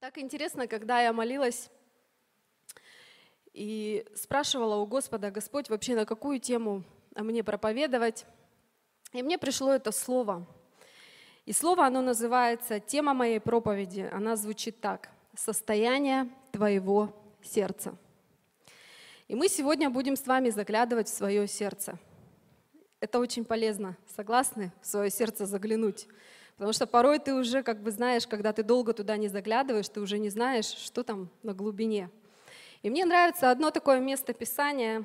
Так интересно, когда я молилась и спрашивала у Господа, Господь, вообще на какую тему мне проповедовать. И мне пришло это слово. И слово, оно называется, тема моей проповеди, она звучит так. Состояние твоего сердца. И мы сегодня будем с вами заглядывать в свое сердце. Это очень полезно. Согласны? В свое сердце заглянуть. Потому что порой ты уже, как бы знаешь, когда ты долго туда не заглядываешь, ты уже не знаешь, что там на глубине. И мне нравится одно такое место Писания,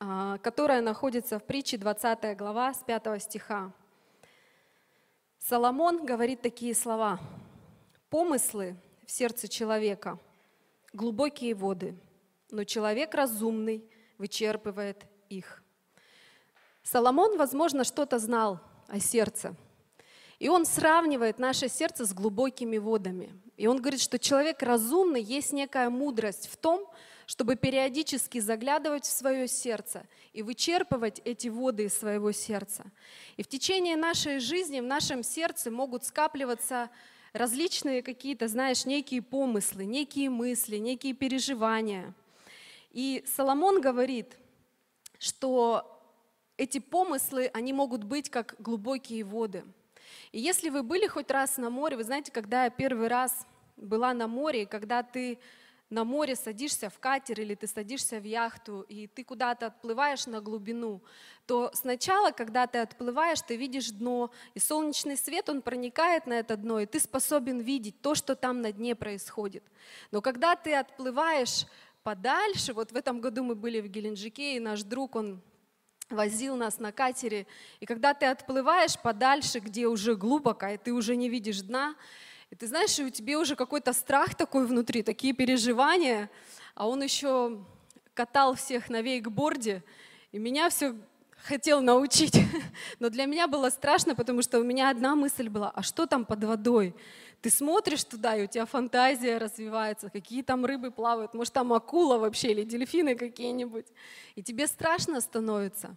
а, которое находится в притче 20 глава с 5 стиха. Соломон говорит такие слова. «Помыслы в сердце человека – глубокие воды, но человек разумный вычерпывает их». Соломон, возможно, что-то знал о сердце – и он сравнивает наше сердце с глубокими водами. И он говорит, что человек разумный, есть некая мудрость в том, чтобы периодически заглядывать в свое сердце и вычерпывать эти воды из своего сердца. И в течение нашей жизни в нашем сердце могут скапливаться различные какие-то, знаешь, некие помыслы, некие мысли, некие переживания. И Соломон говорит, что эти помыслы, они могут быть как глубокие воды – и если вы были хоть раз на море, вы знаете, когда я первый раз была на море, когда ты на море садишься в катер или ты садишься в яхту, и ты куда-то отплываешь на глубину, то сначала, когда ты отплываешь, ты видишь дно, и солнечный свет, он проникает на это дно, и ты способен видеть то, что там на дне происходит. Но когда ты отплываешь подальше, вот в этом году мы были в Геленджике, и наш друг, он возил нас на катере. И когда ты отплываешь подальше, где уже глубоко, и ты уже не видишь дна, и ты знаешь, и у тебя уже какой-то страх такой внутри, такие переживания, а он еще катал всех на вейкборде, и меня все хотел научить. Но для меня было страшно, потому что у меня одна мысль была, а что там под водой? Ты смотришь туда, и у тебя фантазия развивается, какие там рыбы плавают, может там акула вообще или дельфины какие-нибудь. И тебе страшно становится.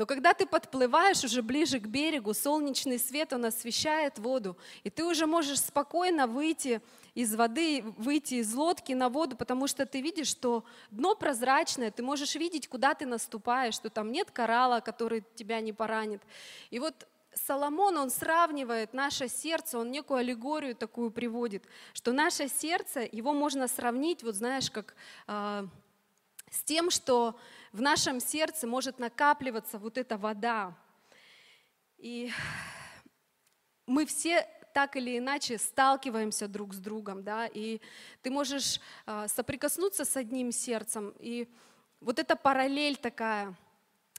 Но когда ты подплываешь уже ближе к берегу, солнечный свет, он освещает воду, и ты уже можешь спокойно выйти из воды, выйти из лодки на воду, потому что ты видишь, что дно прозрачное, ты можешь видеть, куда ты наступаешь, что там нет коралла, который тебя не поранит. И вот Соломон, он сравнивает наше сердце, он некую аллегорию такую приводит, что наше сердце, его можно сравнить, вот знаешь, как э, с тем, что в нашем сердце может накапливаться вот эта вода. И мы все так или иначе сталкиваемся друг с другом, да, и ты можешь э, соприкоснуться с одним сердцем, и вот эта параллель такая,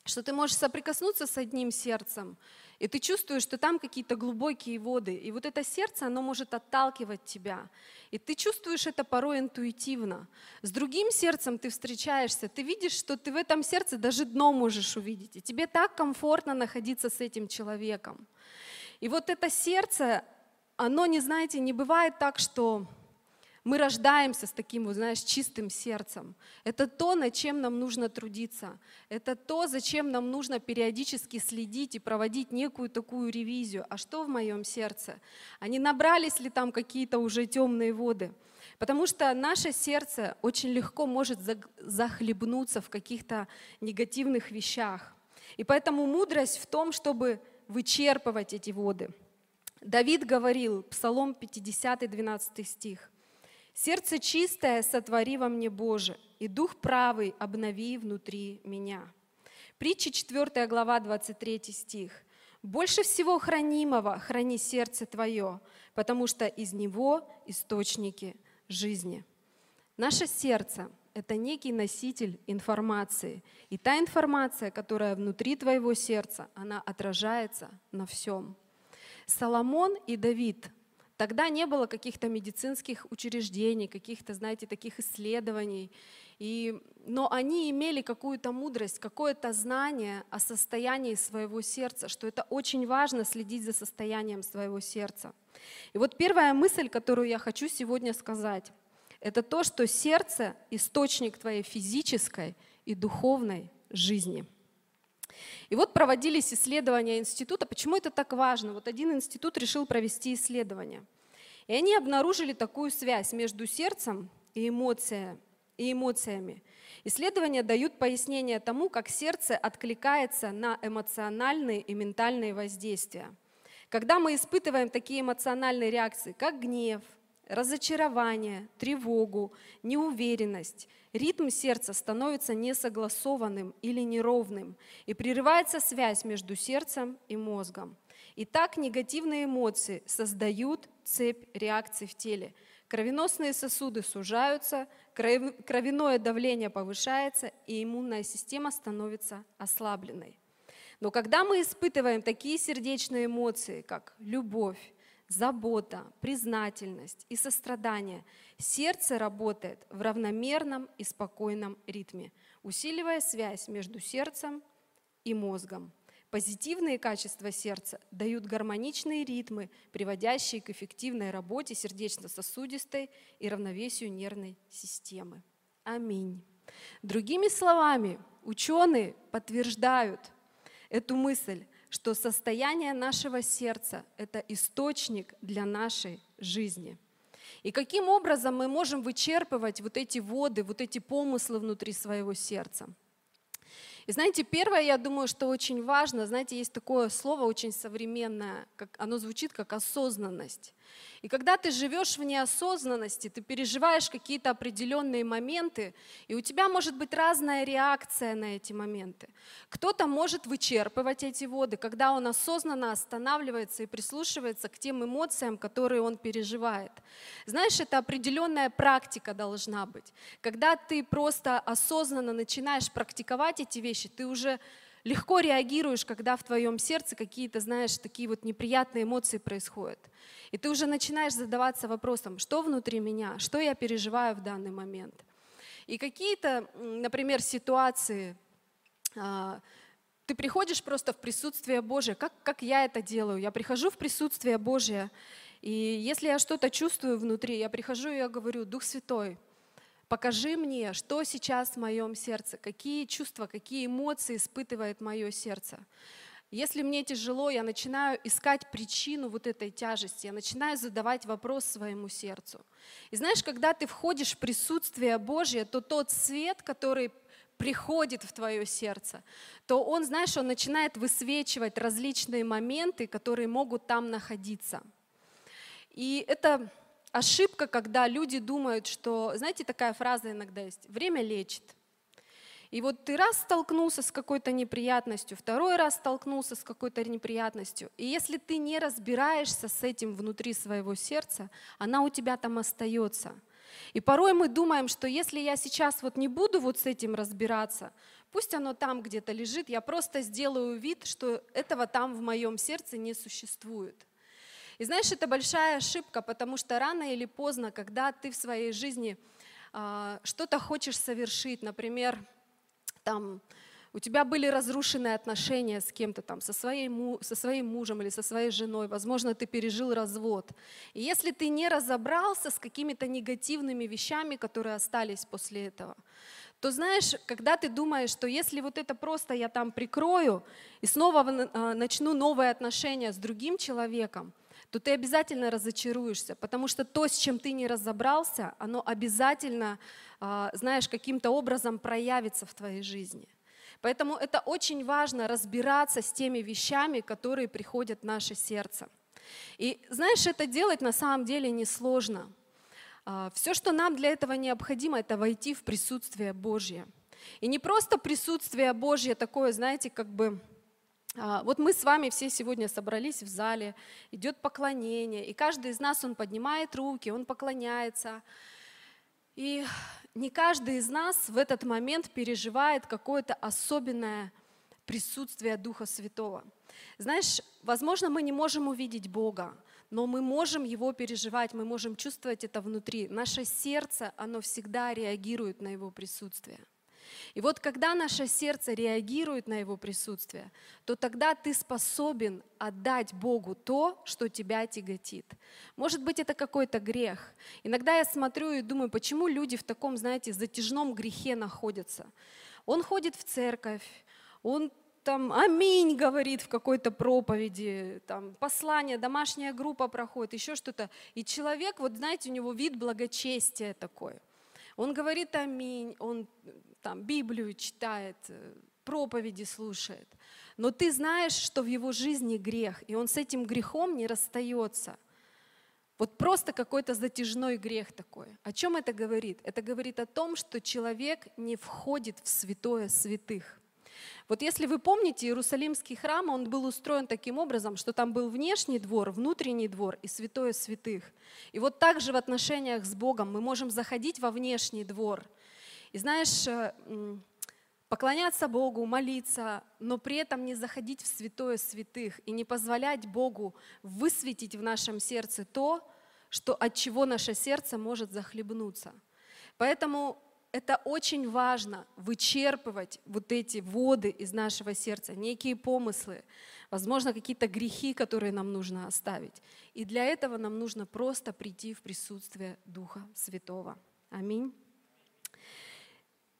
что ты можешь соприкоснуться с одним сердцем, и ты чувствуешь, что там какие-то глубокие воды. И вот это сердце, оно может отталкивать тебя. И ты чувствуешь это порой интуитивно. С другим сердцем ты встречаешься, ты видишь, что ты в этом сердце даже дно можешь увидеть. И тебе так комфортно находиться с этим человеком. И вот это сердце, оно, не знаете, не бывает так, что мы рождаемся с таким, вот, знаешь, чистым сердцем. Это то, над чем нам нужно трудиться. Это то, зачем нам нужно периодически следить и проводить некую такую ревизию. А что в моем сердце? А не набрались ли там какие-то уже темные воды? Потому что наше сердце очень легко может захлебнуться в каких-то негативных вещах. И поэтому мудрость в том, чтобы вычерпывать эти воды. Давид говорил, Псалом 50, 12 стих, Сердце чистое сотвори во мне, Боже, и дух правый обнови внутри меня. Притча 4 глава, 23 стих. Больше всего хранимого храни сердце твое, потому что из него источники жизни. Наше сердце – это некий носитель информации. И та информация, которая внутри твоего сердца, она отражается на всем. Соломон и Давид Тогда не было каких-то медицинских учреждений, каких-то, знаете, таких исследований. И, но они имели какую-то мудрость, какое-то знание о состоянии своего сердца, что это очень важно следить за состоянием своего сердца. И вот первая мысль, которую я хочу сегодня сказать, это то, что сердце – источник твоей физической и духовной жизни. И вот проводились исследования института. Почему это так важно? Вот один институт решил провести исследование. И они обнаружили такую связь между сердцем и, эмоция, и эмоциями. Исследования дают пояснение тому, как сердце откликается на эмоциональные и ментальные воздействия. Когда мы испытываем такие эмоциональные реакции, как гнев, разочарование, тревогу, неуверенность, ритм сердца становится несогласованным или неровным, и прерывается связь между сердцем и мозгом. И так негативные эмоции создают цепь реакций в теле. Кровеносные сосуды сужаются, кровяное давление повышается, и иммунная система становится ослабленной. Но когда мы испытываем такие сердечные эмоции, как любовь, забота, признательность и сострадание, сердце работает в равномерном и спокойном ритме, усиливая связь между сердцем и мозгом. Позитивные качества сердца дают гармоничные ритмы, приводящие к эффективной работе сердечно-сосудистой и равновесию нервной системы. Аминь. Другими словами, ученые подтверждают эту мысль, что состояние нашего сердца – это источник для нашей жизни. И каким образом мы можем вычерпывать вот эти воды, вот эти помыслы внутри своего сердца? И знаете, первое, я думаю, что очень важно, знаете, есть такое слово очень современное, как, оно звучит как осознанность. И когда ты живешь в неосознанности, ты переживаешь какие-то определенные моменты, и у тебя может быть разная реакция на эти моменты. Кто-то может вычерпывать эти воды, когда он осознанно останавливается и прислушивается к тем эмоциям, которые он переживает. Знаешь, это определенная практика должна быть. Когда ты просто осознанно начинаешь практиковать эти вещи, ты уже легко реагируешь, когда в твоем сердце какие-то, знаешь, такие вот неприятные эмоции происходят. И ты уже начинаешь задаваться вопросом, что внутри меня, что я переживаю в данный момент. И какие-то, например, ситуации, а, ты приходишь просто в присутствие Божие, как, как я это делаю. Я прихожу в присутствие Божие, и если я что-то чувствую внутри, я прихожу и я говорю, Дух Святой, покажи мне, что сейчас в моем сердце, какие чувства, какие эмоции испытывает мое сердце. Если мне тяжело, я начинаю искать причину вот этой тяжести, я начинаю задавать вопрос своему сердцу. И знаешь, когда ты входишь в присутствие Божье, то тот свет, который приходит в твое сердце, то он, знаешь, он начинает высвечивать различные моменты, которые могут там находиться. И это ошибка, когда люди думают, что, знаете, такая фраза иногда есть, время лечит. И вот ты раз столкнулся с какой-то неприятностью, второй раз столкнулся с какой-то неприятностью. И если ты не разбираешься с этим внутри своего сердца, она у тебя там остается. И порой мы думаем, что если я сейчас вот не буду вот с этим разбираться, пусть оно там где-то лежит, я просто сделаю вид, что этого там в моем сердце не существует. И знаешь, это большая ошибка, потому что рано или поздно, когда ты в своей жизни э, что-то хочешь совершить, например, там у тебя были разрушены отношения с кем-то там, со, своей, со своим мужем или со своей женой, возможно, ты пережил развод. И если ты не разобрался с какими-то негативными вещами, которые остались после этого, то знаешь, когда ты думаешь, что если вот это просто я там прикрою и снова а, начну новые отношения с другим человеком, то ты обязательно разочаруешься, потому что то, с чем ты не разобрался, оно обязательно а, знаешь, каким-то образом проявится в твоей жизни. Поэтому это очень важно разбираться с теми вещами, которые приходят в наше сердце. И знаешь, это делать на самом деле несложно. А, Все, что нам для этого необходимо, это войти в присутствие Божье. И не просто присутствие Божье такое, знаете, как бы вот мы с вами все сегодня собрались в зале, идет поклонение, и каждый из нас, он поднимает руки, он поклоняется. И не каждый из нас в этот момент переживает какое-то особенное присутствие Духа Святого. Знаешь, возможно, мы не можем увидеть Бога, но мы можем Его переживать, мы можем чувствовать это внутри. Наше сердце, оно всегда реагирует на Его присутствие. И вот когда наше сердце реагирует на Его присутствие, то тогда ты способен отдать Богу то, что тебя тяготит. Может быть, это какой-то грех. Иногда я смотрю и думаю, почему люди в таком, знаете, затяжном грехе находятся. Он ходит в церковь, он там аминь говорит в какой-то проповеди, там послание, домашняя группа проходит, еще что-то. И человек, вот знаете, у него вид благочестия такой. Он говорит аминь, он там Библию читает, э, проповеди слушает. Но ты знаешь, что в его жизни грех, и он с этим грехом не расстается. Вот просто какой-то затяжной грех такой. О чем это говорит? Это говорит о том, что человек не входит в святое святых. Вот если вы помните, Иерусалимский храм, он был устроен таким образом, что там был внешний двор, внутренний двор и святое святых. И вот так же в отношениях с Богом мы можем заходить во внешний двор. И знаешь, э, поклоняться Богу, молиться, но при этом не заходить в святое святых и не позволять Богу высветить в нашем сердце то, что, от чего наше сердце может захлебнуться. Поэтому это очень важно, вычерпывать вот эти воды из нашего сердца, некие помыслы, возможно, какие-то грехи, которые нам нужно оставить. И для этого нам нужно просто прийти в присутствие Духа Святого. Аминь.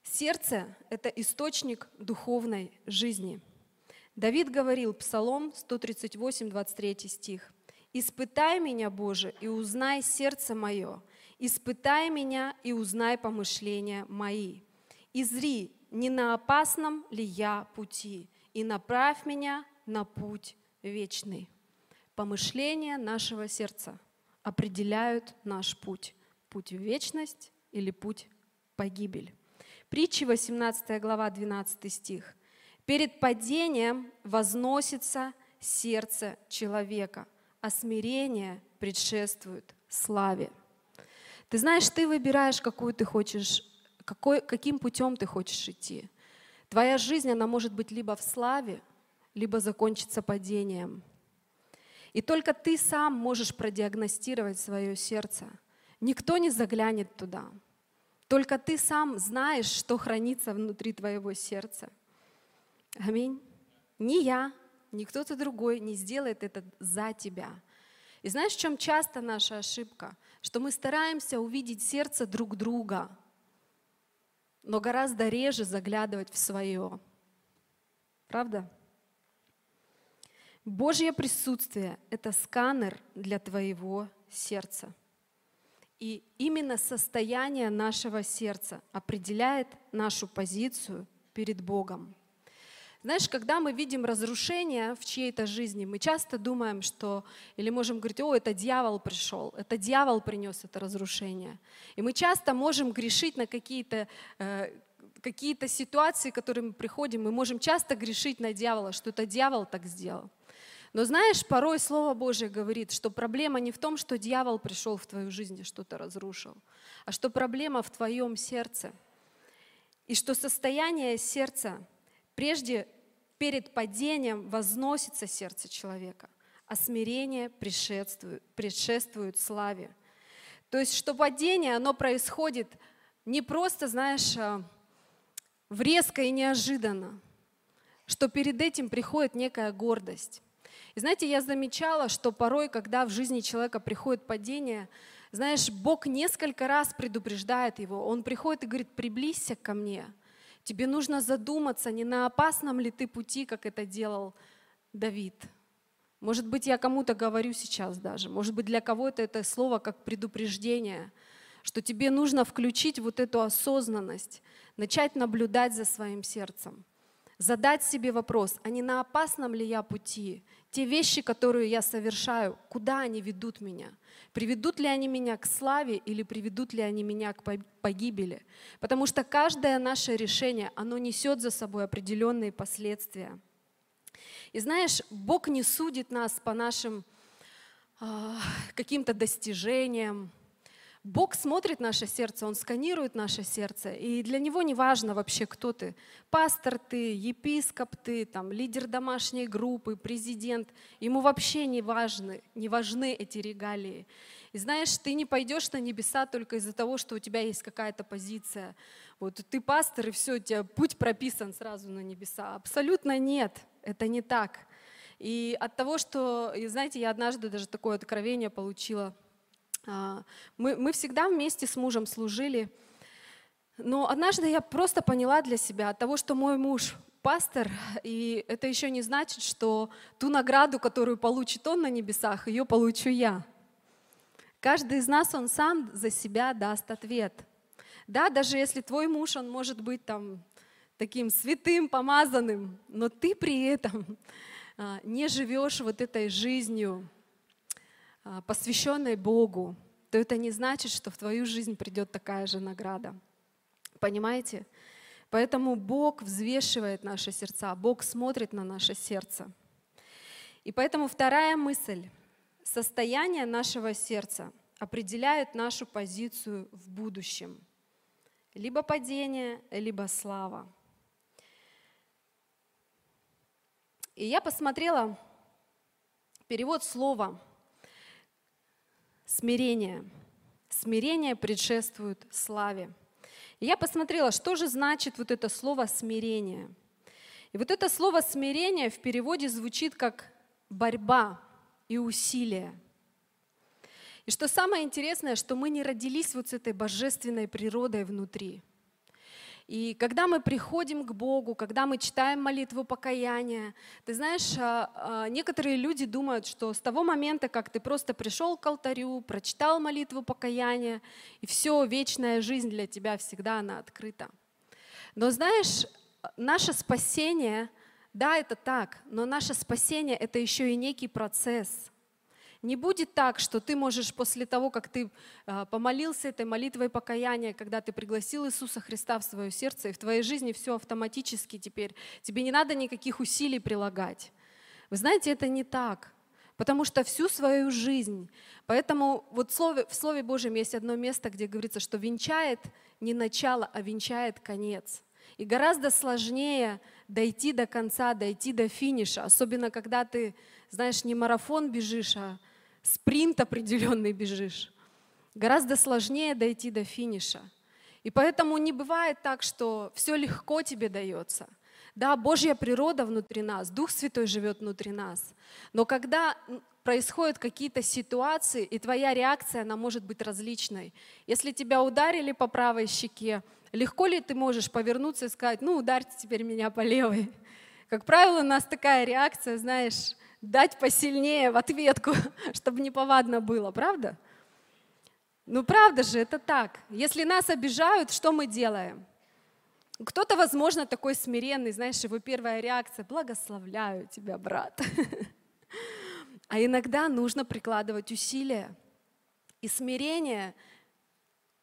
Сердце — это источник духовной жизни. Давид говорил, Псалом 138, 23 стих, «Испытай меня, Боже, и узнай сердце мое, испытай меня и узнай помышления мои. И зри, не на опасном ли я пути, и направь меня на путь вечный». Помышления нашего сердца определяют наш путь. Путь в вечность или путь погибель. Притчи 18 глава 12 стих. «Перед падением возносится сердце человека, а смирение предшествует славе». Ты знаешь, ты выбираешь, какую ты хочешь, какой, каким путем ты хочешь идти. Твоя жизнь, она может быть либо в славе, либо закончиться падением. И только ты сам можешь продиагностировать свое сердце. Никто не заглянет туда. Только ты сам знаешь, что хранится внутри твоего сердца. Аминь. Ни я, ни кто-то другой не сделает это за тебя. И знаешь, в чем часто наша ошибка? Что мы стараемся увидеть сердце друг друга, но гораздо реже заглядывать в свое. Правда? Божье присутствие — это сканер для твоего сердца. И именно состояние нашего сердца определяет нашу позицию перед Богом. Знаешь, когда мы видим разрушение в чьей-то жизни, мы часто думаем, что, или можем говорить, о, это дьявол пришел, это дьявол принес это разрушение. И мы часто можем грешить на какие-то э, какие-то ситуации, к которым мы приходим, мы можем часто грешить на дьявола, что это дьявол так сделал. Но знаешь, порой Слово Божье говорит, что проблема не в том, что дьявол пришел в твою жизнь и что-то разрушил, а что проблема в твоем сердце. И что состояние сердца, прежде перед падением возносится сердце человека, а смирение предшествует, предшествует славе. То есть, что падение, оно происходит не просто, знаешь, в резко и неожиданно, что перед этим приходит некая гордость. И знаете, я замечала, что порой, когда в жизни человека приходит падение, знаешь, Бог несколько раз предупреждает его. Он приходит и говорит, приблизься ко мне. Тебе нужно задуматься, не на опасном ли ты пути, как это делал Давид. Может быть, я кому-то говорю сейчас даже. Может быть, для кого-то это слово как предупреждение, что тебе нужно включить вот эту осознанность, начать наблюдать за своим сердцем задать себе вопрос, а не на опасном ли я пути? Те вещи, которые я совершаю, куда они ведут меня? Приведут ли они меня к славе или приведут ли они меня к погибели? Потому что каждое наше решение, оно несет за собой определенные последствия. И знаешь, Бог не судит нас по нашим э, каким-то достижениям, Бог смотрит наше сердце, Он сканирует наше сердце, и для Него не важно вообще, кто ты. Пастор ты, епископ ты, там, лидер домашней группы, президент. Ему вообще не важны, не важны эти регалии. И знаешь, ты не пойдешь на небеса только из-за того, что у тебя есть какая-то позиция. Вот ты пастор, и все, у тебя путь прописан сразу на небеса. Абсолютно нет, это не так. И от того, что, и знаете, я однажды даже такое откровение получила – мы, мы всегда вместе с мужем служили. Но однажды я просто поняла для себя от того, что мой муж пастор, и это еще не значит, что ту награду, которую получит он на небесах, ее получу я. Каждый из нас, он сам за себя даст ответ. Да, даже если твой муж, он может быть там таким святым, помазанным, но ты при этом а, не живешь вот этой жизнью, а, посвященной Богу, то это не значит, что в твою жизнь придет такая же награда. Понимаете? Поэтому Бог взвешивает наши сердца, Бог смотрит на наше сердце. И поэтому вторая мысль. Состояние нашего сердца определяет нашу позицию в будущем. Либо падение, либо слава. И я посмотрела перевод слова смирение. Смирение предшествует славе. И я посмотрела, что же значит вот это слово смирение. И вот это слово смирение в переводе звучит как борьба и усилие. И что самое интересное, что мы не родились вот с этой божественной природой внутри. И когда мы приходим к Богу, когда мы читаем молитву покаяния, ты знаешь, а, а, некоторые люди думают, что с того момента, как ты просто пришел к алтарю, прочитал молитву покаяния, и все, вечная жизнь для тебя всегда она открыта. Но знаешь, наше спасение, да, это так, но наше спасение это еще и некий процесс – не будет так, что ты можешь после того, как ты а, помолился этой молитвой покаяния, когда ты пригласил Иисуса Христа в свое сердце, и в твоей жизни все автоматически теперь, тебе не надо никаких усилий прилагать. Вы знаете, это не так. Потому что всю свою жизнь, поэтому вот в Слове, в Слове Божьем есть одно место, где говорится, что венчает не начало, а венчает конец. И гораздо сложнее дойти до конца, дойти до финиша, особенно когда ты, знаешь, не марафон бежишь, а спринт определенный бежишь. Гораздо сложнее дойти до финиша. И поэтому не бывает так, что все легко тебе дается. Да, Божья природа внутри нас, Дух Святой живет внутри нас. Но когда происходят какие-то ситуации, и твоя реакция, она может быть различной. Если тебя ударили по правой щеке, легко ли ты можешь повернуться и сказать, ну, ударьте теперь меня по левой? Как правило, у нас такая реакция, знаешь, дать посильнее в ответку, чтобы неповадно было, правда? Ну правда же, это так. Если нас обижают, что мы делаем? Кто-то, возможно, такой смиренный, знаешь, его первая реакция – благословляю тебя, брат. А иногда нужно прикладывать усилия. И смирение,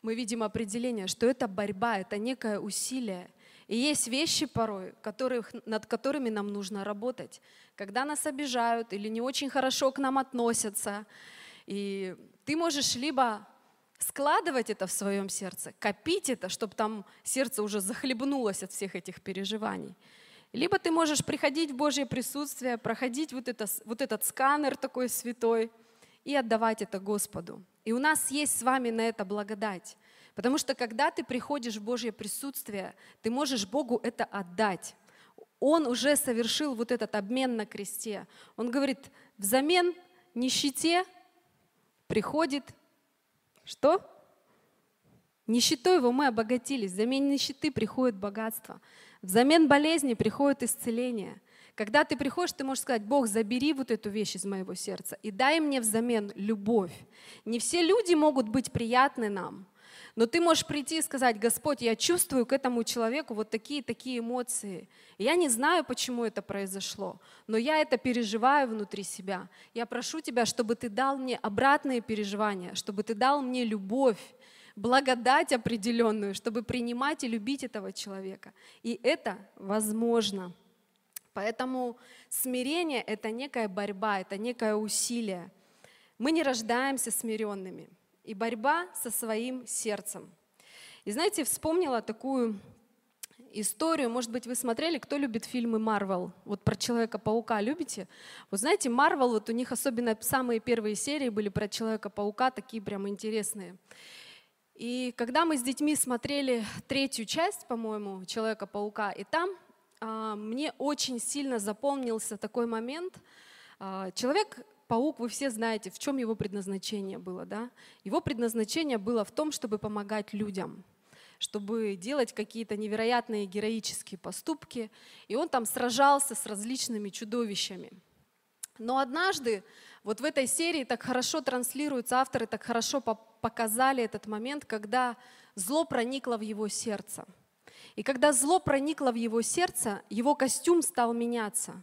мы видим определение, что это борьба, это некое усилие. И есть вещи порой, которых, над которыми нам нужно работать. Когда нас обижают или не очень хорошо к нам относятся, и ты можешь либо складывать это в своем сердце, копить это, чтобы там сердце уже захлебнулось от всех этих переживаний. Либо ты можешь приходить в Божье присутствие, проходить вот, это, вот этот сканер такой святой и отдавать это Господу. И у нас есть с вами на это благодать. Потому что когда ты приходишь в Божье присутствие, ты можешь Богу это отдать. Он уже совершил вот этот обмен на кресте. Он говорит, взамен нищете приходит что? Нищетой его мы обогатились. Взамен нищеты приходит богатство. Взамен болезни приходит исцеление. Когда ты приходишь, ты можешь сказать, Бог, забери вот эту вещь из моего сердца и дай мне взамен любовь. Не все люди могут быть приятны нам, но ты можешь прийти и сказать, Господь, я чувствую к этому человеку вот такие-такие эмоции. Я не знаю, почему это произошло, но я это переживаю внутри себя. Я прошу Тебя, чтобы Ты дал мне обратные переживания, чтобы Ты дал мне любовь, благодать определенную, чтобы принимать и любить этого человека. И это возможно. Поэтому смирение — это некая борьба, это некое усилие. Мы не рождаемся смиренными — и борьба со своим сердцем. И знаете, вспомнила такую историю, может быть, вы смотрели, кто любит фильмы Марвел, вот про Человека-паука любите? Вот знаете, Марвел, вот у них особенно самые первые серии были про Человека-паука, такие прям интересные. И когда мы с детьми смотрели третью часть, по-моему, Человека-паука, и там а, мне очень сильно запомнился такой момент. А, человек паук, вы все знаете, в чем его предназначение было, да? Его предназначение было в том, чтобы помогать людям. чтобы делать какие-то невероятные героические поступки. И он там сражался с различными чудовищами. Но однажды вот в этой серии так хорошо транслируются, авторы так хорошо показали этот момент, когда зло проникло в его сердце. И когда зло проникло в его сердце, его костюм стал меняться.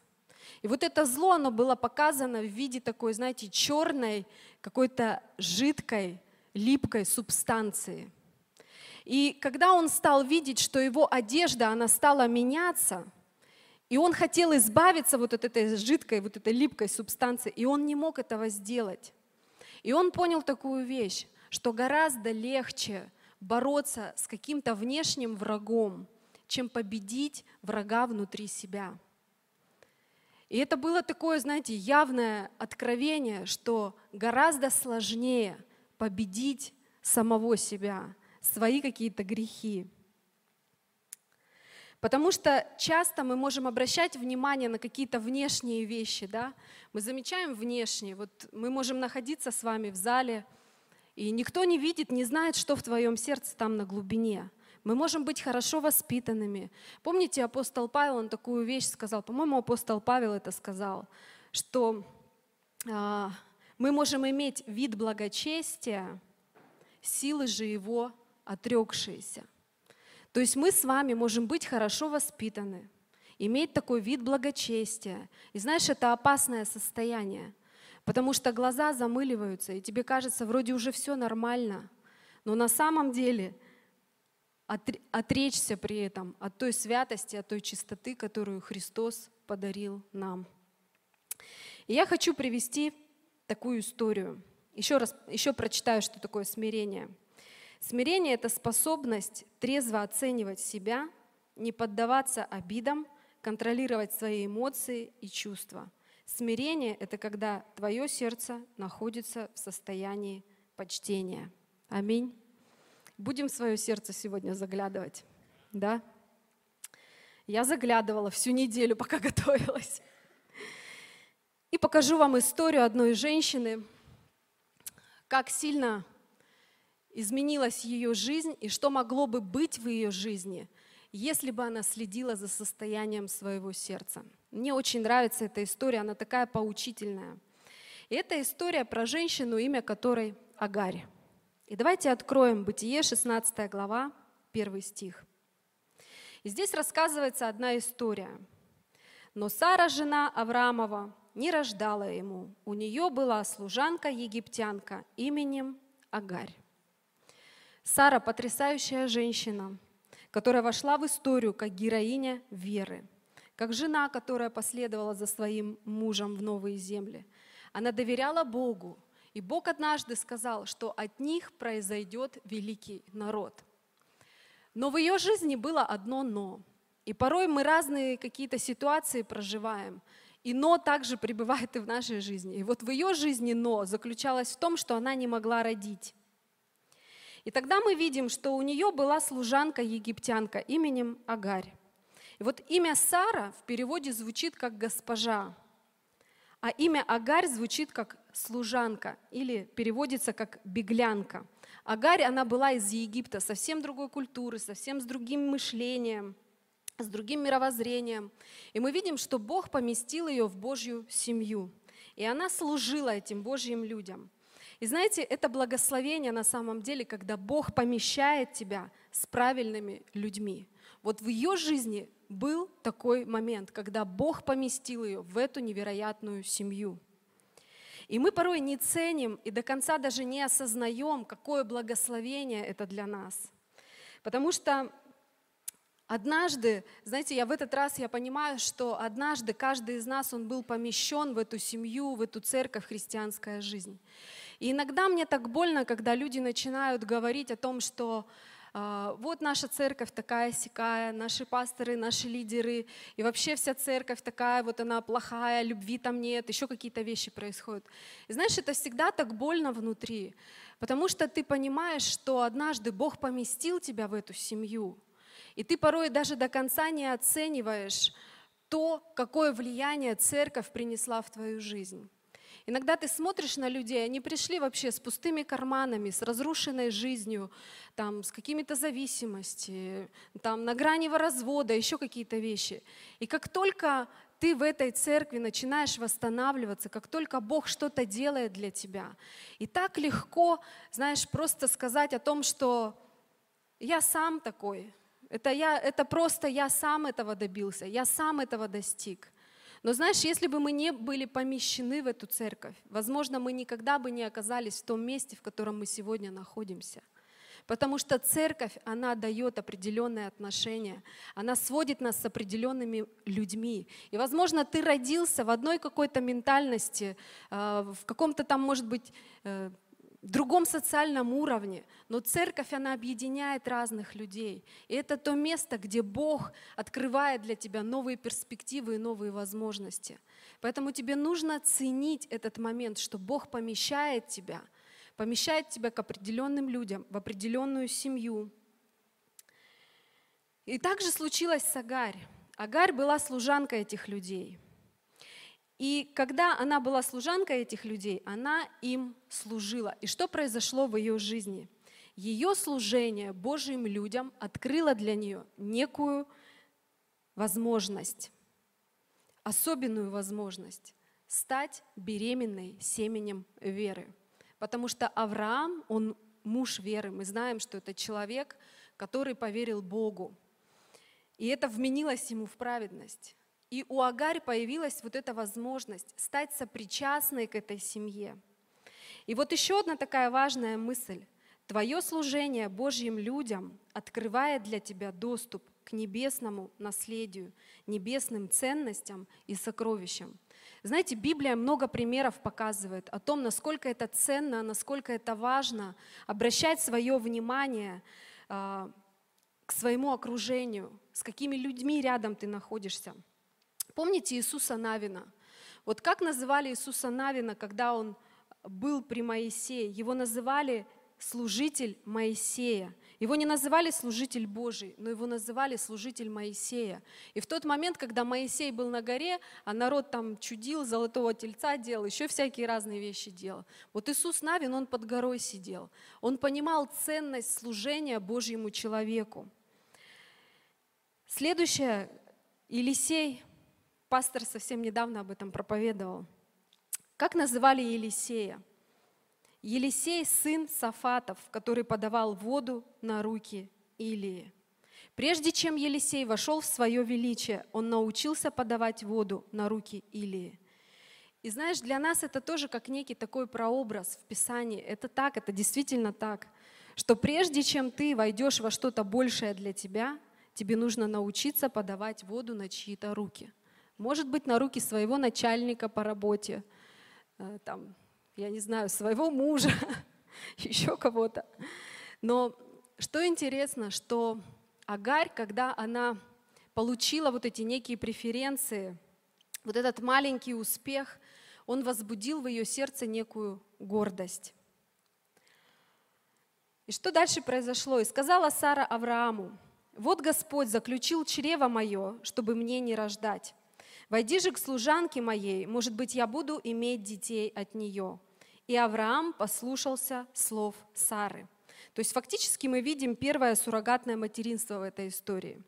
И вот это зло, оно было показано в виде такой, знаете, черной, какой-то жидкой, липкой субстанции. И когда он стал видеть, что его одежда, она стала меняться, и он хотел избавиться вот от этой жидкой, вот этой липкой субстанции, и он не мог этого сделать. И он понял такую вещь, что гораздо легче бороться с каким-то внешним врагом, чем победить врага внутри себя. И это было такое, знаете, явное откровение, что гораздо сложнее победить самого себя, свои какие-то грехи. Потому что часто мы можем обращать внимание на какие-то внешние вещи, да? Мы замечаем внешние. Вот мы можем находиться с вами в зале, и никто не видит, не знает, что в твоем сердце там на глубине. Мы можем быть хорошо воспитанными. Помните, апостол Павел, он такую вещь сказал, по-моему, апостол Павел это сказал, что а, мы можем иметь вид благочестия, силы же его отрекшиеся. То есть мы с вами можем быть хорошо воспитаны, иметь такой вид благочестия. И знаешь, это опасное состояние, потому что глаза замыливаются, и тебе кажется, вроде уже все нормально. Но на самом деле отречься при этом от той святости, от той чистоты, которую Христос подарил нам. И я хочу привести такую историю. Еще раз, еще прочитаю, что такое смирение – Смирение — это способность трезво оценивать себя, не поддаваться обидам, контролировать свои эмоции и чувства. Смирение — это когда твое сердце находится в состоянии почтения. Аминь. Будем в свое сердце сегодня заглядывать, да? Я заглядывала всю неделю, пока готовилась. И покажу вам историю одной женщины, как сильно изменилась ее жизнь и что могло бы быть в ее жизни, если бы она следила за состоянием своего сердца. Мне очень нравится эта история, она такая поучительная. И это история про женщину, имя которой Агарь. И давайте откроем Бытие, 16 глава, 1 стих. И здесь рассказывается одна история. Но Сара, жена Авраамова, не рождала ему. У нее была служанка-египтянка именем Агарь. Сара – потрясающая женщина, которая вошла в историю как героиня веры, как жена, которая последовала за своим мужем в новые земли. Она доверяла Богу, и Бог однажды сказал, что от них произойдет великий народ. Но в ее жизни было одно «но». И порой мы разные какие-то ситуации проживаем, и «но» также пребывает и в нашей жизни. И вот в ее жизни «но» заключалось в том, что она не могла родить. И тогда мы видим, что у нее была служанка-египтянка именем Агарь. И вот имя Сара в переводе звучит как «госпожа», а имя Агарь звучит как «служанка» или переводится как «беглянка». Агарь, она была из Египта, совсем другой культуры, совсем с другим мышлением, с другим мировоззрением. И мы видим, что Бог поместил ее в Божью семью. И она служила этим Божьим людям. И знаете, это благословение на самом деле, когда Бог помещает тебя с правильными людьми. Вот в ее жизни был такой момент, когда Бог поместил ее в эту невероятную семью. И мы порой не ценим и до конца даже не осознаем, какое благословение это для нас. Потому что однажды, знаете, я в этот раз я понимаю, что однажды каждый из нас, он был помещен в эту семью, в эту церковь, христианская жизнь. И иногда мне так больно, когда люди начинают говорить о том, что вот наша церковь такая сякая, наши пасторы, наши лидеры, и вообще вся церковь такая, вот она плохая, любви там нет, еще какие-то вещи происходят. И знаешь, это всегда так больно внутри, потому что ты понимаешь, что однажды Бог поместил тебя в эту семью, и ты порой даже до конца не оцениваешь то, какое влияние церковь принесла в твою жизнь. Иногда ты смотришь на людей, они пришли вообще с пустыми карманами, с разрушенной жизнью, там, с какими-то зависимостями, там, на грани развода, еще какие-то вещи. И как только ты в этой церкви начинаешь восстанавливаться, как только Бог что-то делает для тебя, и так легко, знаешь, просто сказать о том, что я сам такой, это, я, это просто я сам этого добился, я сам этого достиг. Но знаешь, если бы мы не были помещены в эту церковь, возможно, мы никогда бы не оказались в том месте, в котором мы сегодня находимся. Потому что церковь, она дает определенные отношения, она сводит нас с определенными людьми. И, возможно, ты родился в одной какой-то ментальности, э, в каком-то там, может быть, э, другом социальном уровне, но церковь, она объединяет разных людей. И это то место, где Бог открывает для тебя новые перспективы и новые возможности. Поэтому тебе нужно ценить этот момент, что Бог помещает тебя, помещает тебя к определенным людям, в определенную семью. И также случилось с Агарь. Агарь была служанкой этих людей – и когда она была служанкой этих людей, она им служила. И что произошло в ее жизни? Ее служение Божьим людям открыло для нее некую возможность, особенную возможность стать беременной семенем веры. Потому что Авраам, он муж веры. Мы знаем, что это человек, который поверил Богу. И это вменилось ему в праведность. И у Агарь появилась вот эта возможность стать сопричастной к этой семье. И вот еще одна такая важная мысль. Твое служение Божьим людям открывает для тебя доступ к небесному наследию, небесным ценностям и сокровищам. Знаете, Библия много примеров показывает о том, насколько это ценно, насколько это важно обращать свое внимание э, к своему окружению, с какими людьми рядом ты находишься. Помните Иисуса Навина? Вот как называли Иисуса Навина, когда он был при Моисее? Его называли служитель Моисея. Его не называли служитель Божий, но его называли служитель Моисея. И в тот момент, когда Моисей был на горе, а народ там чудил, золотого тельца делал, еще всякие разные вещи делал. Вот Иисус Навин, он под горой сидел. Он понимал ценность служения Божьему человеку. Следующее, Елисей – Пастор совсем недавно об этом проповедовал. Как называли Елисея? Елисей – сын Сафатов, который подавал воду на руки Илии. Прежде чем Елисей вошел в свое величие, он научился подавать воду на руки Илии. И знаешь, для нас это тоже как некий такой прообраз в Писании. Это так, это действительно так, что прежде чем ты войдешь во что-то большее для тебя, тебе нужно научиться подавать воду на чьи-то руки – может быть, на руки своего начальника по работе, э, там, я не знаю, своего мужа, еще кого-то. Но что интересно, что Агарь, когда она получила вот эти некие преференции, вот этот маленький успех, он возбудил в ее сердце некую гордость. И что дальше произошло? «И сказала Сара Аврааму, вот Господь заключил чрево мое, чтобы мне не рождать. Войди же к служанке моей, может быть, я буду иметь детей от нее. И Авраам послушался слов Сары. То есть фактически мы видим первое суррогатное материнство в этой истории.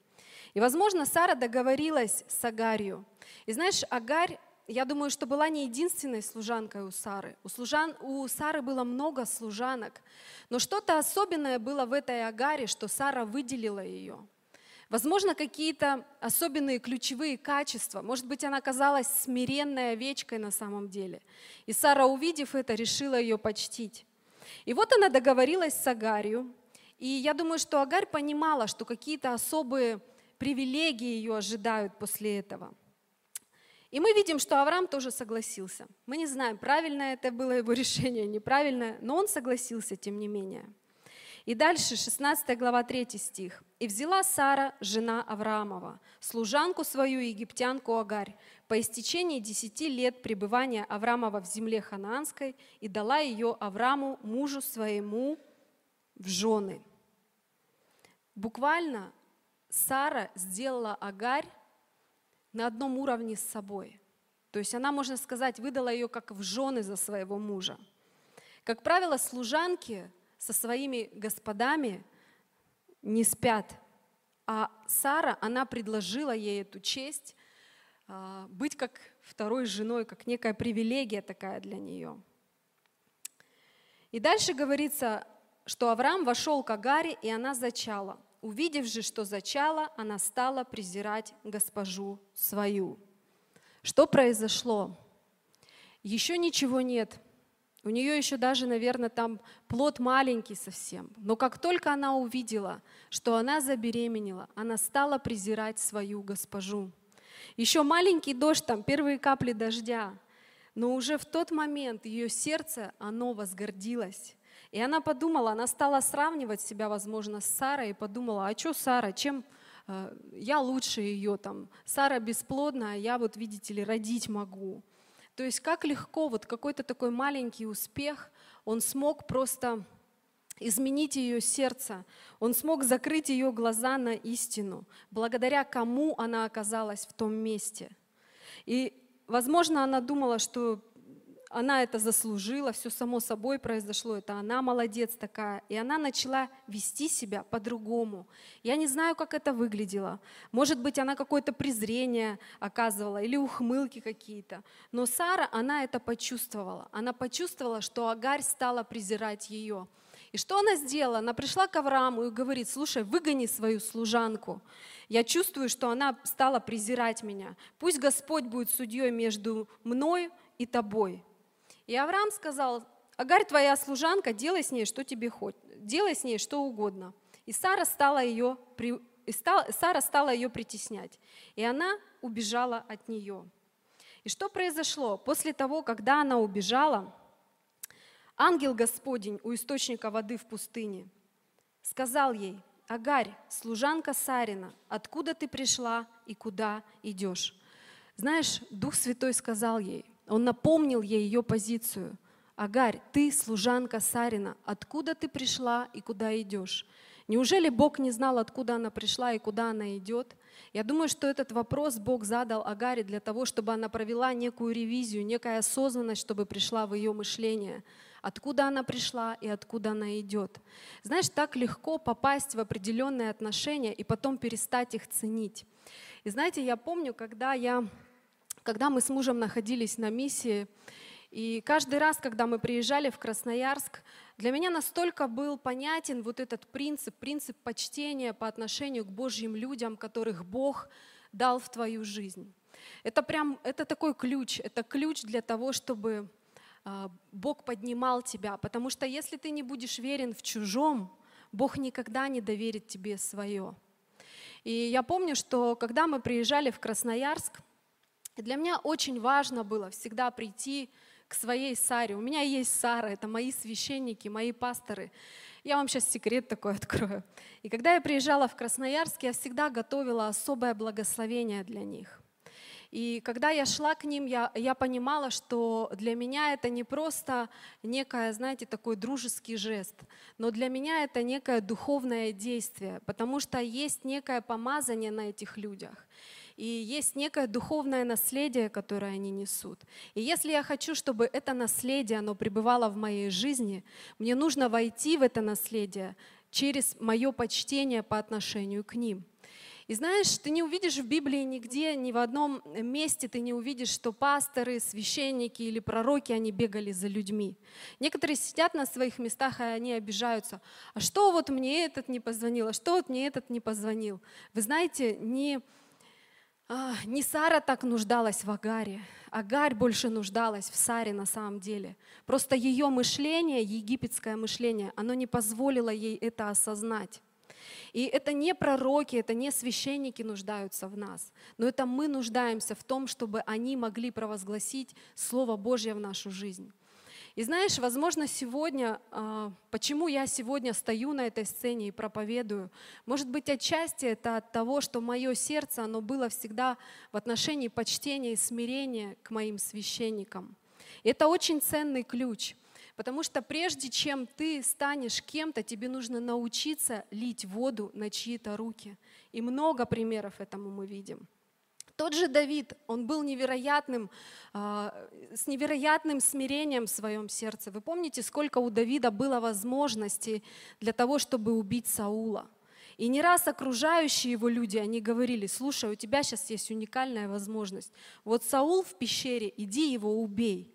И, возможно, Сара договорилась с Агарью. И знаешь, Агарь, я думаю, что была не единственной служанкой у Сары. У, служан, у Сары было много служанок. Но что-то особенное было в этой Агаре, что Сара выделила ее. Возможно, какие-то особенные ключевые качества. Может быть, она казалась смиренной овечкой на самом деле. И Сара, увидев это, решила ее почтить. И вот она договорилась с Агарью. И я думаю, что Агарь понимала, что какие-то особые привилегии ее ожидают после этого. И мы видим, что Авраам тоже согласился. Мы не знаем, правильное это было его решение, неправильное, но он согласился, тем не менее. И дальше 16 глава 3 стих. «И взяла Сара, жена Авраамова, служанку свою египтянку Агарь, по истечении десяти лет пребывания Авраамова в земле ханаанской, и дала ее Аврааму, мужу своему, в жены». Буквально Сара сделала Агарь на одном уровне с собой. То есть она, можно сказать, выдала ее как в жены за своего мужа. Как правило, служанки со своими господами не спят. А Сара, она предложила ей эту честь а, быть как второй женой, как некая привилегия такая для нее. И дальше говорится, что Авраам вошел к Агаре, и она зачала. Увидев же, что зачала, она стала презирать госпожу свою. Что произошло? Еще ничего нет. У нее еще даже, наверное, там плод маленький совсем. Но как только она увидела, что она забеременела, она стала презирать свою госпожу. Еще маленький дождь, там первые капли дождя. Но уже в тот момент ее сердце, оно возгордилось. И она подумала, она стала сравнивать себя, возможно, с Сарой, и подумала, а что Сара, чем э, я лучше ее там? Сара бесплодна, а я вот, видите ли, родить могу. То есть как легко вот какой-то такой маленький успех, он смог просто изменить ее сердце, он смог закрыть ее глаза на истину, благодаря кому она оказалась в том месте. И, возможно, она думала, что она это заслужила, все само собой произошло, это она молодец такая. И она начала вести себя по-другому. Я не знаю, как это выглядело. Может быть, она какое-то презрение оказывала или ухмылки какие-то. Но Сара, она это почувствовала. Она почувствовала, что Агарь стала презирать ее. И что она сделала? Она пришла к Аврааму и говорит, слушай, выгони свою служанку. Я чувствую, что она стала презирать меня. Пусть Господь будет судьей между мной и тобой. И Авраам сказал, Агарь твоя служанка, делай с ней, что тебе хочешь, делай с ней что угодно. И Сара стала ее, и Сара стала ее притеснять, и она убежала от нее. И что произошло? После того, когда она убежала, ангел Господень у источника воды в пустыне сказал ей, Агарь, служанка Сарина, откуда ты пришла и куда идешь? Знаешь, Дух Святой сказал ей, он напомнил ей ее позицию. Агарь, ты служанка Сарина, откуда ты пришла и куда идешь? Неужели Бог не знал, откуда она пришла и куда она идет? Я думаю, что этот вопрос Бог задал Агаре для того, чтобы она провела некую ревизию, некая осознанность, чтобы пришла в ее мышление. Откуда она пришла и откуда она идет. Знаешь, так легко попасть в определенные отношения и потом перестать их ценить. И знаете, я помню, когда я когда мы с мужем находились на миссии, и каждый раз, когда мы приезжали в Красноярск, для меня настолько был понятен вот этот принцип, принцип почтения по отношению к Божьим людям, которых Бог дал в твою жизнь. Это прям, это такой ключ, это ключ для того, чтобы а, Бог поднимал тебя, потому что если ты не будешь верен в чужом, Бог никогда не доверит тебе свое. И я помню, что когда мы приезжали в Красноярск, для меня очень важно было всегда прийти к своей Саре. У меня есть Сара, это мои священники, мои пасторы. Я вам сейчас секрет такой открою. И когда я приезжала в Красноярск, я всегда готовила особое благословение для них. И когда я шла к ним, я, я понимала, что для меня это не просто некое, знаете, такой дружеский жест, но для меня это некое духовное действие, потому что есть некое помазание на этих людях и есть некое духовное наследие, которое они несут. И если я хочу, чтобы это наследие, оно пребывало в моей жизни, мне нужно войти в это наследие через мое почтение по отношению к ним. И знаешь, ты не увидишь в Библии нигде, ни в одном месте ты не увидишь, что пасторы, священники или пророки, они бегали за людьми. Некоторые сидят на своих местах, и они обижаются. А что вот мне этот не позвонил, а что вот мне этот не позвонил? Вы знаете, не а, не Сара так нуждалась в Агаре, Агарь больше нуждалась в Саре на самом деле. Просто ее мышление, египетское мышление, оно не позволило ей это осознать. И это не пророки, это не священники нуждаются в нас, но это мы нуждаемся в том, чтобы они могли провозгласить Слово Божье в нашу жизнь. И знаешь, возможно, сегодня, а, почему я сегодня стою на этой сцене и проповедую, может быть, отчасти это от того, что мое сердце, оно было всегда в отношении почтения и смирения к моим священникам. И это очень ценный ключ, потому что прежде чем ты станешь кем-то, тебе нужно научиться лить воду на чьи-то руки. И много примеров этому мы видим. Тот же Давид, он был невероятным, а, с невероятным смирением в своем сердце. Вы помните, сколько у Давида было возможностей для того, чтобы убить Саула? И не раз окружающие его люди, они говорили, слушай, у тебя сейчас есть уникальная возможность. Вот Саул в пещере, иди его убей.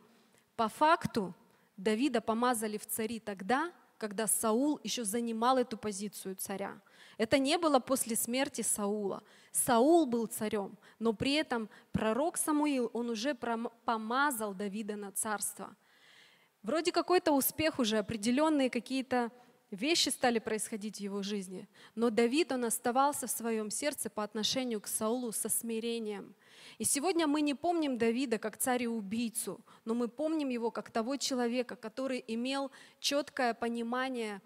По факту Давида помазали в цари тогда, когда Саул еще занимал эту позицию царя. Это не было после смерти Саула. Саул был царем, но при этом пророк Самуил, он уже помазал Давида на царство. Вроде какой-то успех уже, определенные какие-то вещи стали происходить в его жизни. Но Давид, он оставался в своем сердце по отношению к Саулу со смирением. И сегодня мы не помним Давида как царя-убийцу, но мы помним его как того человека, который имел четкое понимание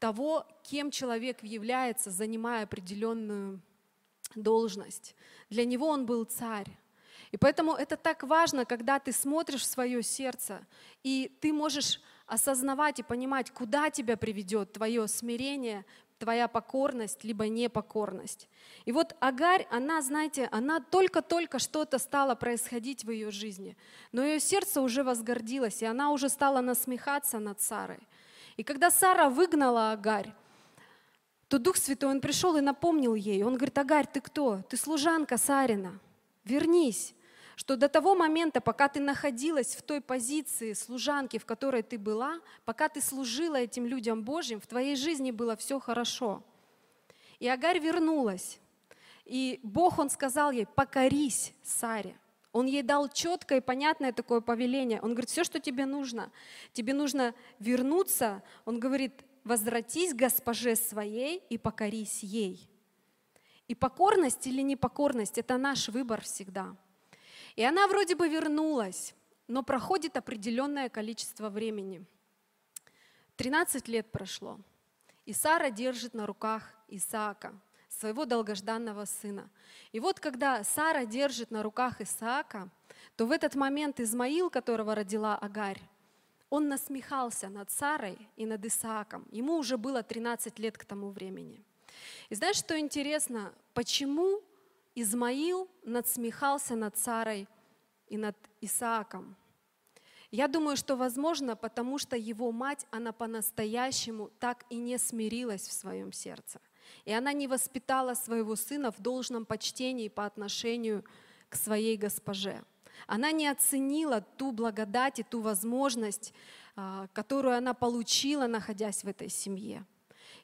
того, кем человек является, занимая определенную должность. Для него он был царь. И поэтому это так важно, когда ты смотришь в свое сердце, и ты можешь осознавать и понимать, куда тебя приведет твое смирение, твоя покорность, либо непокорность. И вот Агарь, она, знаете, она только-только что-то стало происходить в ее жизни, но ее сердце уже возгордилось, и она уже стала насмехаться над Сарой. И когда Сара выгнала Агарь, то Дух Святой, Он пришел и напомнил ей. Он говорит, Агарь, ты кто? Ты служанка Сарина. Вернись что до того момента, пока ты находилась в той позиции служанки, в которой ты была, пока ты служила этим людям Божьим, в твоей жизни было все хорошо. И Агарь вернулась. И Бог, Он сказал ей, покорись Саре. Он ей дал четкое и понятное такое повеление. Он говорит, все, что тебе нужно, тебе нужно вернуться. Он говорит, возвратись госпоже своей и покорись ей. И покорность или непокорность – это наш выбор всегда – и она вроде бы вернулась, но проходит определенное количество времени. 13 лет прошло, и Сара держит на руках Исаака, своего долгожданного сына. И вот когда Сара держит на руках Исаака, то в этот момент Измаил, которого родила Агарь, он насмехался над Сарой и над Исааком. Ему уже было 13 лет к тому времени. И знаешь, что интересно? Почему Измаил надсмехался над Сарой и над Исааком. Я думаю, что возможно, потому что его мать, она по-настоящему так и не смирилась в своем сердце. И она не воспитала своего сына в должном почтении по отношению к своей госпоже. Она не оценила ту благодать и ту возможность, а, которую она получила, находясь в этой семье.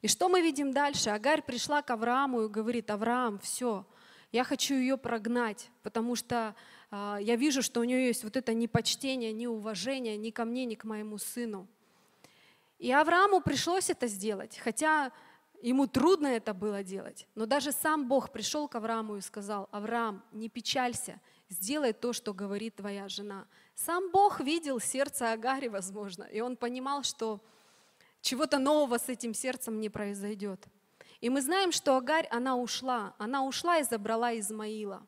И что мы видим дальше? Агарь пришла к Аврааму и говорит, Авраам, все, я хочу ее прогнать, потому что э, я вижу, что у нее есть вот это непочтение, неуважение ни ко мне, ни к моему сыну. И Аврааму пришлось это сделать, хотя ему трудно это было делать. Но даже сам Бог пришел к Аврааму и сказал, Авраам, не печалься, сделай то, что говорит твоя жена. Сам Бог видел сердце Агари, возможно, и он понимал, что чего-то нового с этим сердцем не произойдет. И мы знаем, что Агарь, она ушла. Она ушла и забрала Измаила.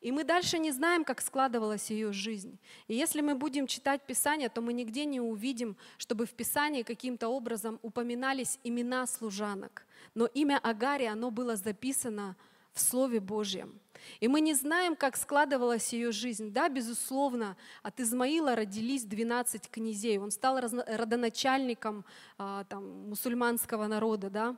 И мы дальше не знаем, как складывалась ее жизнь. И если мы будем читать Писание, то мы нигде не увидим, чтобы в Писании каким-то образом упоминались имена служанок. Но имя Агари, оно было записано в Слове Божьем. И мы не знаем, как складывалась ее жизнь. Да, безусловно, от Измаила родились 12 князей. Он стал родоначальником а, там, мусульманского народа. Да?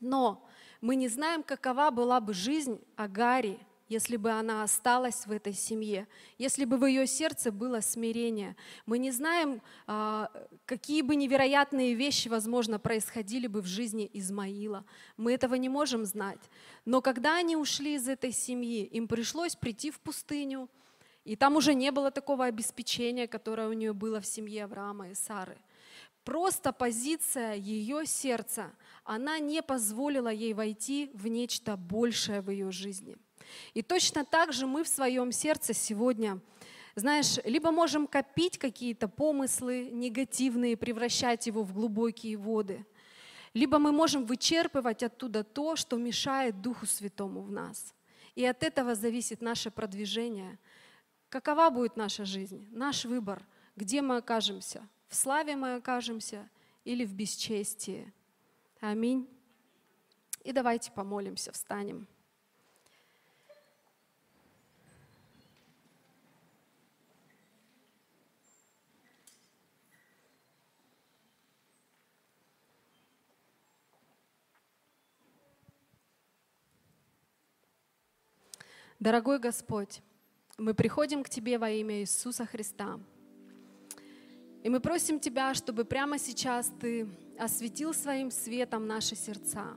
Но мы не знаем, какова была бы жизнь Агари, если бы она осталась в этой семье, если бы в ее сердце было смирение. Мы не знаем, а, какие бы невероятные вещи, возможно, происходили бы в жизни Измаила. Мы этого не можем знать. Но когда они ушли из этой семьи, им пришлось прийти в пустыню, и там уже не было такого обеспечения, которое у нее было в семье Авраама и Сары. Просто позиция ее сердца, она не позволила ей войти в нечто большее в ее жизни. И точно так же мы в своем сердце сегодня, знаешь, либо можем копить какие-то помыслы негативные, превращать его в глубокие воды, либо мы можем вычерпывать оттуда то, что мешает Духу Святому в нас. И от этого зависит наше продвижение. Какова будет наша жизнь, наш выбор, где мы окажемся – в славе мы окажемся или в бесчестии. Аминь. И давайте помолимся, встанем. Дорогой Господь, мы приходим к Тебе во имя Иисуса Христа. И мы просим Тебя, чтобы прямо сейчас Ты осветил своим светом наши сердца.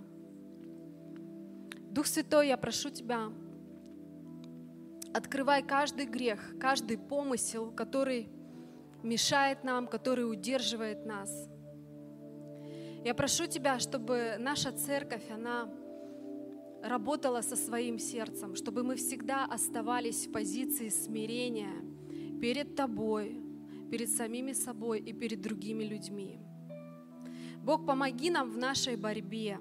Дух Святой, я прошу Тебя, открывай каждый грех, каждый помысел, который мешает нам, который удерживает нас. Я прошу Тебя, чтобы наша церковь, она работала со своим сердцем, чтобы мы всегда оставались в позиции смирения перед Тобой, перед самими собой и перед другими людьми. Бог, помоги нам в нашей борьбе.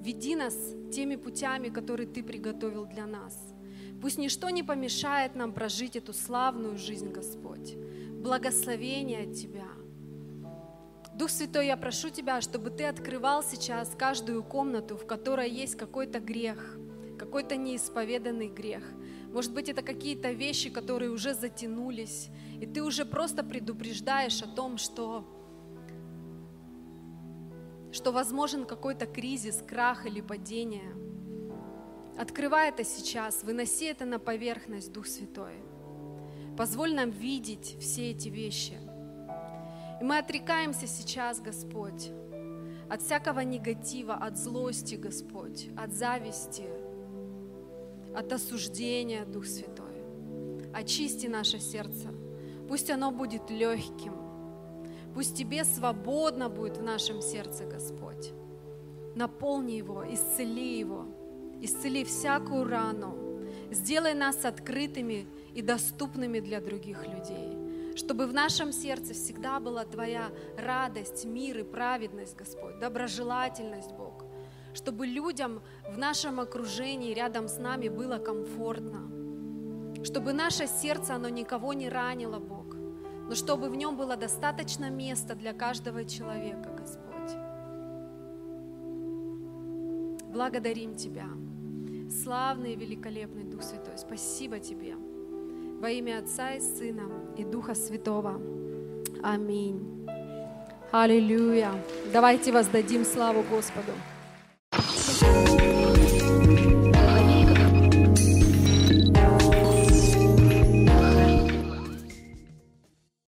Веди нас теми путями, которые Ты приготовил для нас. Пусть ничто не помешает нам прожить эту славную жизнь, Господь. Благословение от Тебя. Дух Святой, я прошу Тебя, чтобы Ты открывал сейчас каждую комнату, в которой есть какой-то грех, какой-то неисповеданный грех. Может быть, это какие-то вещи, которые уже затянулись, и Ты уже просто предупреждаешь о том, что что возможен какой-то кризис, крах или падение. Открывай это сейчас, выноси это на поверхность, Дух Святой. Позволь нам видеть все эти вещи. И мы отрекаемся сейчас, Господь, от всякого негатива, от злости, Господь, от зависти, от осуждения, Дух Святой. Очисти наше сердце. Пусть оно будет легким. Пусть Тебе свободно будет в нашем сердце, Господь. Наполни его, исцели его – исцели всякую рану, сделай нас открытыми и доступными для других людей, чтобы в нашем сердце всегда была Твоя радость, мир и праведность, Господь, доброжелательность, Бог, чтобы людям в нашем окружении рядом с нами было комфортно, чтобы наше сердце, оно никого не ранило, Бог, но чтобы в нем было достаточно места для каждого человека, Господь. Благодарим Тебя. Славный и великолепный Дух Святой, спасибо Тебе. Во имя Отца и Сына и Духа Святого. Аминь. Аллилуйя. Давайте воздадим славу Господу.